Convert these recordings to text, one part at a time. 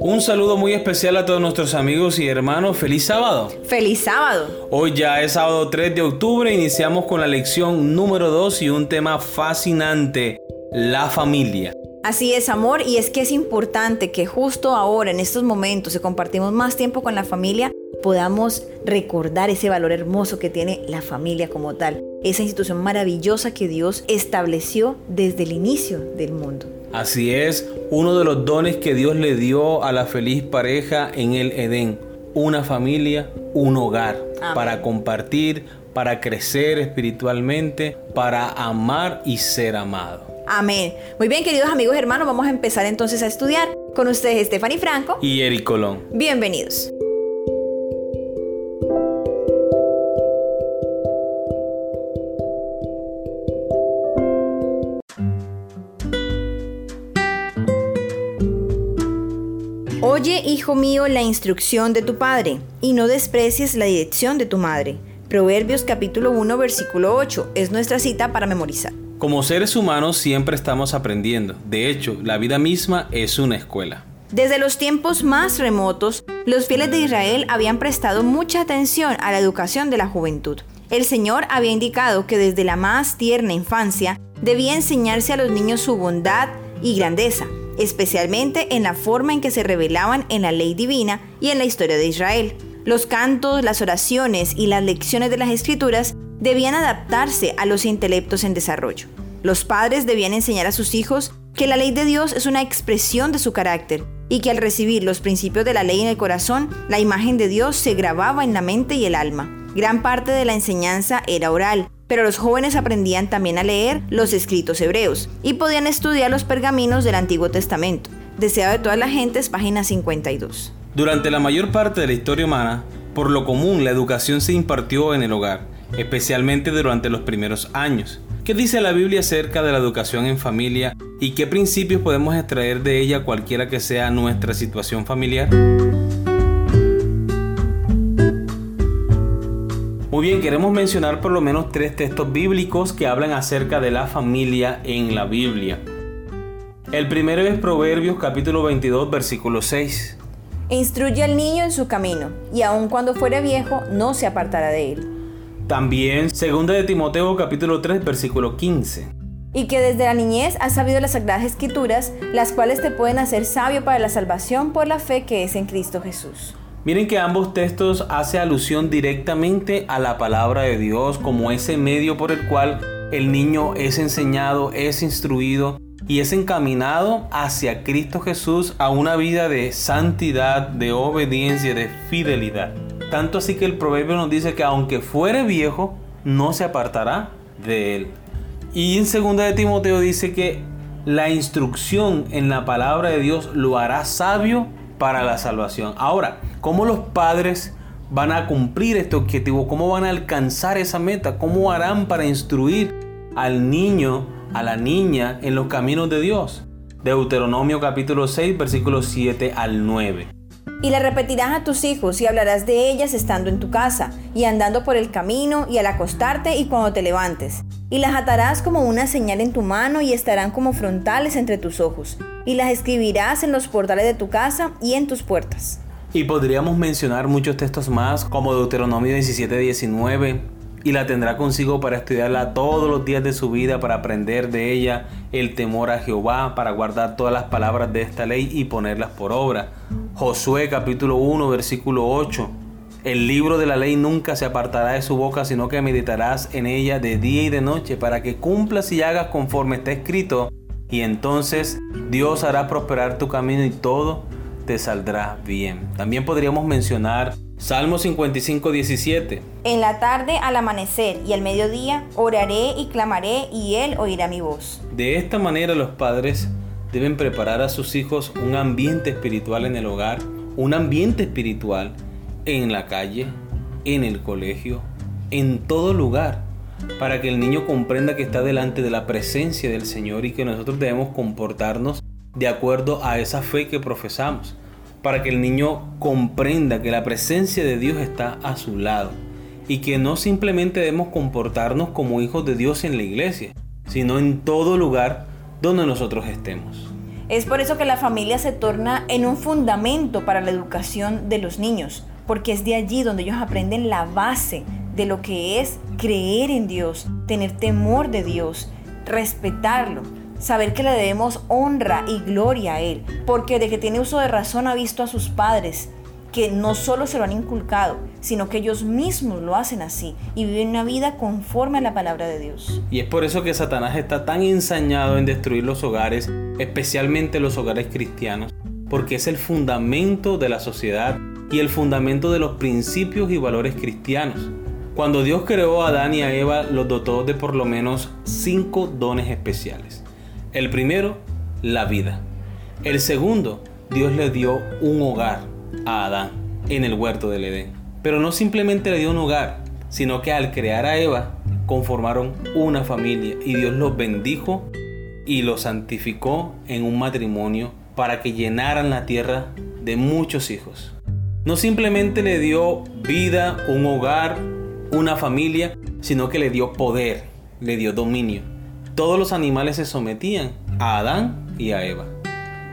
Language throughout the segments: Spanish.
Un saludo muy especial a todos nuestros amigos y hermanos. Feliz sábado. Feliz sábado. Hoy ya es sábado 3 de octubre. Iniciamos con la lección número 2 y un tema fascinante, la familia. Así es, amor, y es que es importante que justo ahora, en estos momentos, si compartimos más tiempo con la familia, podamos recordar ese valor hermoso que tiene la familia como tal, esa institución maravillosa que Dios estableció desde el inicio del mundo. Así es, uno de los dones que Dios le dio a la feliz pareja en el Edén, una familia, un hogar, para compartir, para crecer espiritualmente, para amar y ser amado. Amén. Muy bien, queridos amigos hermanos, vamos a empezar entonces a estudiar. Con ustedes Stephanie Franco y Eric Colón. Bienvenidos. Oye, hijo mío, la instrucción de tu padre, y no desprecies la dirección de tu madre. Proverbios capítulo 1, versículo 8 es nuestra cita para memorizar. Como seres humanos siempre estamos aprendiendo. De hecho, la vida misma es una escuela. Desde los tiempos más remotos, los fieles de Israel habían prestado mucha atención a la educación de la juventud. El Señor había indicado que desde la más tierna infancia debía enseñarse a los niños su bondad y grandeza, especialmente en la forma en que se revelaban en la ley divina y en la historia de Israel. Los cantos, las oraciones y las lecciones de las escrituras debían adaptarse a los intelectos en desarrollo. Los padres debían enseñar a sus hijos que la ley de Dios es una expresión de su carácter y que al recibir los principios de la ley en el corazón, la imagen de Dios se grababa en la mente y el alma. Gran parte de la enseñanza era oral, pero los jóvenes aprendían también a leer los escritos hebreos y podían estudiar los pergaminos del Antiguo Testamento. Deseado de todas las gentes, página 52. Durante la mayor parte de la historia humana, por lo común la educación se impartió en el hogar especialmente durante los primeros años. ¿Qué dice la Biblia acerca de la educación en familia y qué principios podemos extraer de ella cualquiera que sea nuestra situación familiar? Muy bien, queremos mencionar por lo menos tres textos bíblicos que hablan acerca de la familia en la Biblia. El primero es Proverbios capítulo 22 versículo 6. Instruye al niño en su camino, y aun cuando fuere viejo no se apartará de él. También, segunda de Timoteo capítulo 3 versículo 15. Y que desde la niñez has sabido las sagradas escrituras, las cuales te pueden hacer sabio para la salvación por la fe que es en Cristo Jesús. Miren que ambos textos hace alusión directamente a la palabra de Dios como ese medio por el cual el niño es enseñado, es instruido y es encaminado hacia Cristo Jesús a una vida de santidad, de obediencia, de fidelidad. Tanto así que el proverbio nos dice que aunque fuere viejo, no se apartará de él. Y en segunda de Timoteo dice que la instrucción en la palabra de Dios lo hará sabio para la salvación. Ahora, ¿cómo los padres van a cumplir este objetivo? ¿Cómo van a alcanzar esa meta? ¿Cómo harán para instruir al niño, a la niña en los caminos de Dios? Deuteronomio capítulo 6, versículos 7 al 9. Y la repetirás a tus hijos y hablarás de ellas estando en tu casa, y andando por el camino, y al acostarte y cuando te levantes. Y las atarás como una señal en tu mano y estarán como frontales entre tus ojos. Y las escribirás en los portales de tu casa y en tus puertas. Y podríamos mencionar muchos textos más, como Deuteronomio 17, 19, y la tendrá consigo para estudiarla todos los días de su vida, para aprender de ella el temor a Jehová, para guardar todas las palabras de esta ley y ponerlas por obra. Josué capítulo 1 versículo 8. El libro de la ley nunca se apartará de su boca, sino que meditarás en ella de día y de noche, para que cumplas y hagas conforme está escrito, y entonces Dios hará prosperar tu camino y todo te saldrá bien. También podríamos mencionar Salmo 55, 17. En la tarde al amanecer y al mediodía oraré y clamaré y él oirá mi voz. De esta manera los padres deben preparar a sus hijos un ambiente espiritual en el hogar, un ambiente espiritual en la calle, en el colegio, en todo lugar, para que el niño comprenda que está delante de la presencia del Señor y que nosotros debemos comportarnos de acuerdo a esa fe que profesamos para que el niño comprenda que la presencia de Dios está a su lado y que no simplemente debemos comportarnos como hijos de Dios en la iglesia, sino en todo lugar donde nosotros estemos. Es por eso que la familia se torna en un fundamento para la educación de los niños, porque es de allí donde ellos aprenden la base de lo que es creer en Dios, tener temor de Dios, respetarlo, saber que le debemos honra y gloria a Él, porque de que tiene uso de razón ha visto a sus padres, que no solo se lo han inculcado, sino que ellos mismos lo hacen así y viven una vida conforme a la palabra de Dios. Y es por eso que Satanás está tan ensañado en destruir los hogares, especialmente los hogares cristianos, porque es el fundamento de la sociedad y el fundamento de los principios y valores cristianos. Cuando Dios creó a Adán y a Eva, los dotó de por lo menos cinco dones especiales. El primero, la vida. El segundo, Dios le dio un hogar a Adán en el huerto del Edén. Pero no simplemente le dio un hogar, sino que al crear a Eva conformaron una familia y Dios los bendijo y los santificó en un matrimonio para que llenaran la tierra de muchos hijos. No simplemente le dio vida, un hogar, una familia, sino que le dio poder, le dio dominio. Todos los animales se sometían a Adán y a Eva,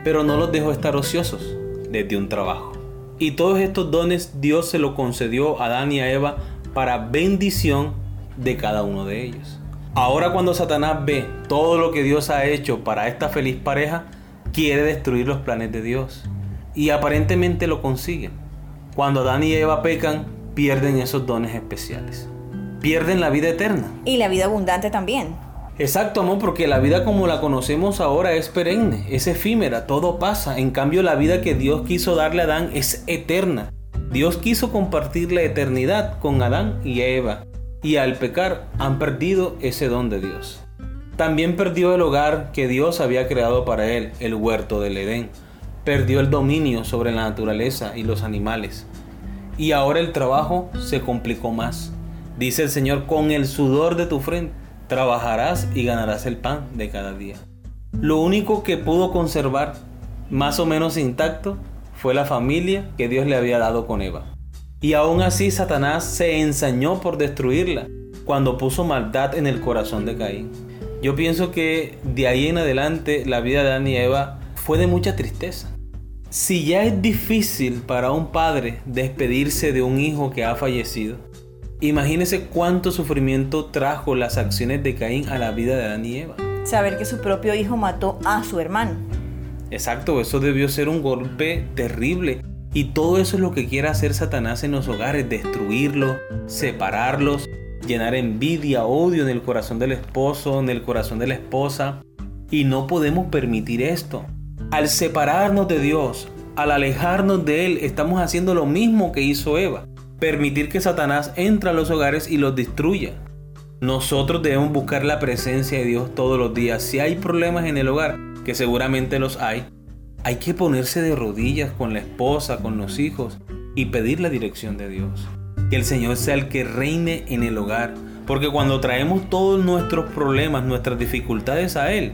pero no los dejó estar ociosos, les dio un trabajo. Y todos estos dones Dios se lo concedió a Adán y a Eva para bendición de cada uno de ellos. Ahora cuando Satanás ve todo lo que Dios ha hecho para esta feliz pareja, quiere destruir los planes de Dios. Y aparentemente lo consigue. Cuando Adán y Eva pecan, pierden esos dones especiales. Pierden la vida eterna. Y la vida abundante también. Exacto, amor, porque la vida como la conocemos ahora es perenne, es efímera, todo pasa. En cambio, la vida que Dios quiso darle a Adán es eterna. Dios quiso compartir la eternidad con Adán y Eva, y al pecar han perdido ese don de Dios. También perdió el hogar que Dios había creado para él, el huerto del Edén. Perdió el dominio sobre la naturaleza y los animales. Y ahora el trabajo se complicó más. Dice el Señor, con el sudor de tu frente trabajarás y ganarás el pan de cada día. Lo único que pudo conservar más o menos intacto fue la familia que Dios le había dado con Eva. Y aún así Satanás se ensañó por destruirla cuando puso maldad en el corazón de Caín. Yo pienso que de ahí en adelante la vida de Adán y Eva fue de mucha tristeza. Si ya es difícil para un padre despedirse de un hijo que ha fallecido, Imagínese cuánto sufrimiento trajo las acciones de Caín a la vida de Adán y Eva. Saber que su propio hijo mató a su hermano. Exacto, eso debió ser un golpe terrible. Y todo eso es lo que quiere hacer Satanás en los hogares, destruirlos, separarlos, llenar envidia, odio en el corazón del esposo, en el corazón de la esposa. Y no podemos permitir esto. Al separarnos de Dios, al alejarnos de Él, estamos haciendo lo mismo que hizo Eva permitir que Satanás entre a los hogares y los destruya. Nosotros debemos buscar la presencia de Dios todos los días. Si hay problemas en el hogar, que seguramente los hay, hay que ponerse de rodillas con la esposa, con los hijos y pedir la dirección de Dios. Que el Señor sea el que reine en el hogar. Porque cuando traemos todos nuestros problemas, nuestras dificultades a Él,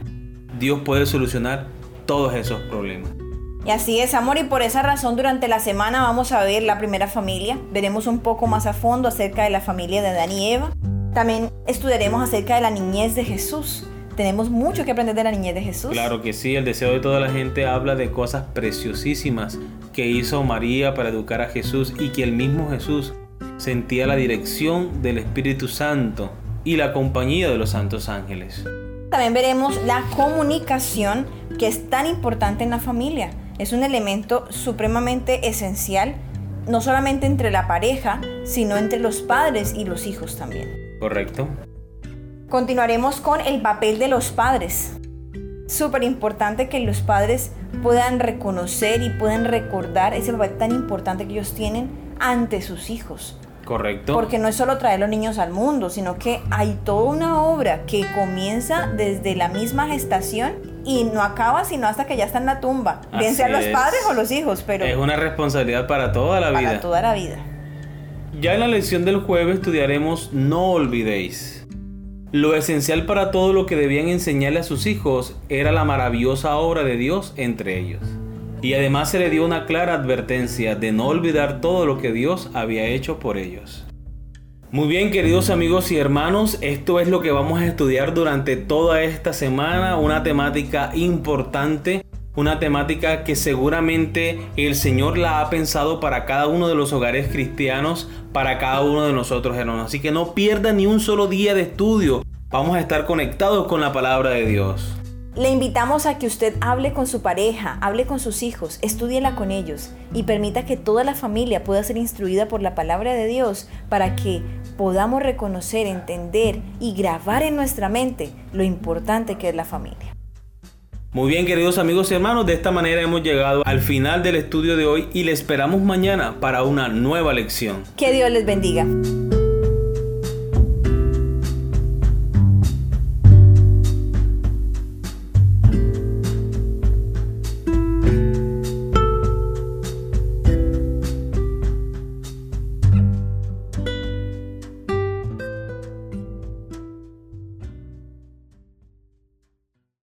Dios puede solucionar todos esos problemas. Y así es, amor, y por esa razón durante la semana vamos a ver la primera familia. Veremos un poco más a fondo acerca de la familia de Adán y Eva. También estudiaremos acerca de la niñez de Jesús. Tenemos mucho que aprender de la niñez de Jesús. Claro que sí, el deseo de toda la gente habla de cosas preciosísimas que hizo María para educar a Jesús y que el mismo Jesús sentía la dirección del Espíritu Santo y la compañía de los santos ángeles. También veremos la comunicación que es tan importante en la familia es un elemento supremamente esencial, no solamente entre la pareja, sino entre los padres y los hijos también. Correcto. Continuaremos con el papel de los padres. Súper importante que los padres puedan reconocer y puedan recordar ese papel tan importante que ellos tienen ante sus hijos. Correcto. Porque no es solo traer los niños al mundo, sino que hay toda una obra que comienza desde la misma gestación y no acaba sino hasta que ya está en la tumba. Bien sean los padres o los hijos, pero... Es una responsabilidad para toda la vida. Para toda la vida. Ya en la lección del jueves estudiaremos No olvidéis. Lo esencial para todo lo que debían enseñarle a sus hijos era la maravillosa obra de Dios entre ellos. Y además se le dio una clara advertencia de no olvidar todo lo que Dios había hecho por ellos. Muy bien, queridos amigos y hermanos, esto es lo que vamos a estudiar durante toda esta semana, una temática importante una temática que seguramente el Señor la ha pensado para cada uno de los hogares cristianos, para cada uno de nosotros, hermanos. Así que no pierda ni un solo día de estudio. Vamos a estar conectados con la palabra de Dios. Le invitamos a que usted hable con su pareja, hable con sus hijos, estudiela con ellos y permita que toda la familia pueda ser instruida por la palabra de Dios para que podamos reconocer, entender y grabar en nuestra mente lo importante que es la familia. Muy bien, queridos amigos y hermanos, de esta manera hemos llegado al final del estudio de hoy y le esperamos mañana para una nueva lección. Que Dios les bendiga.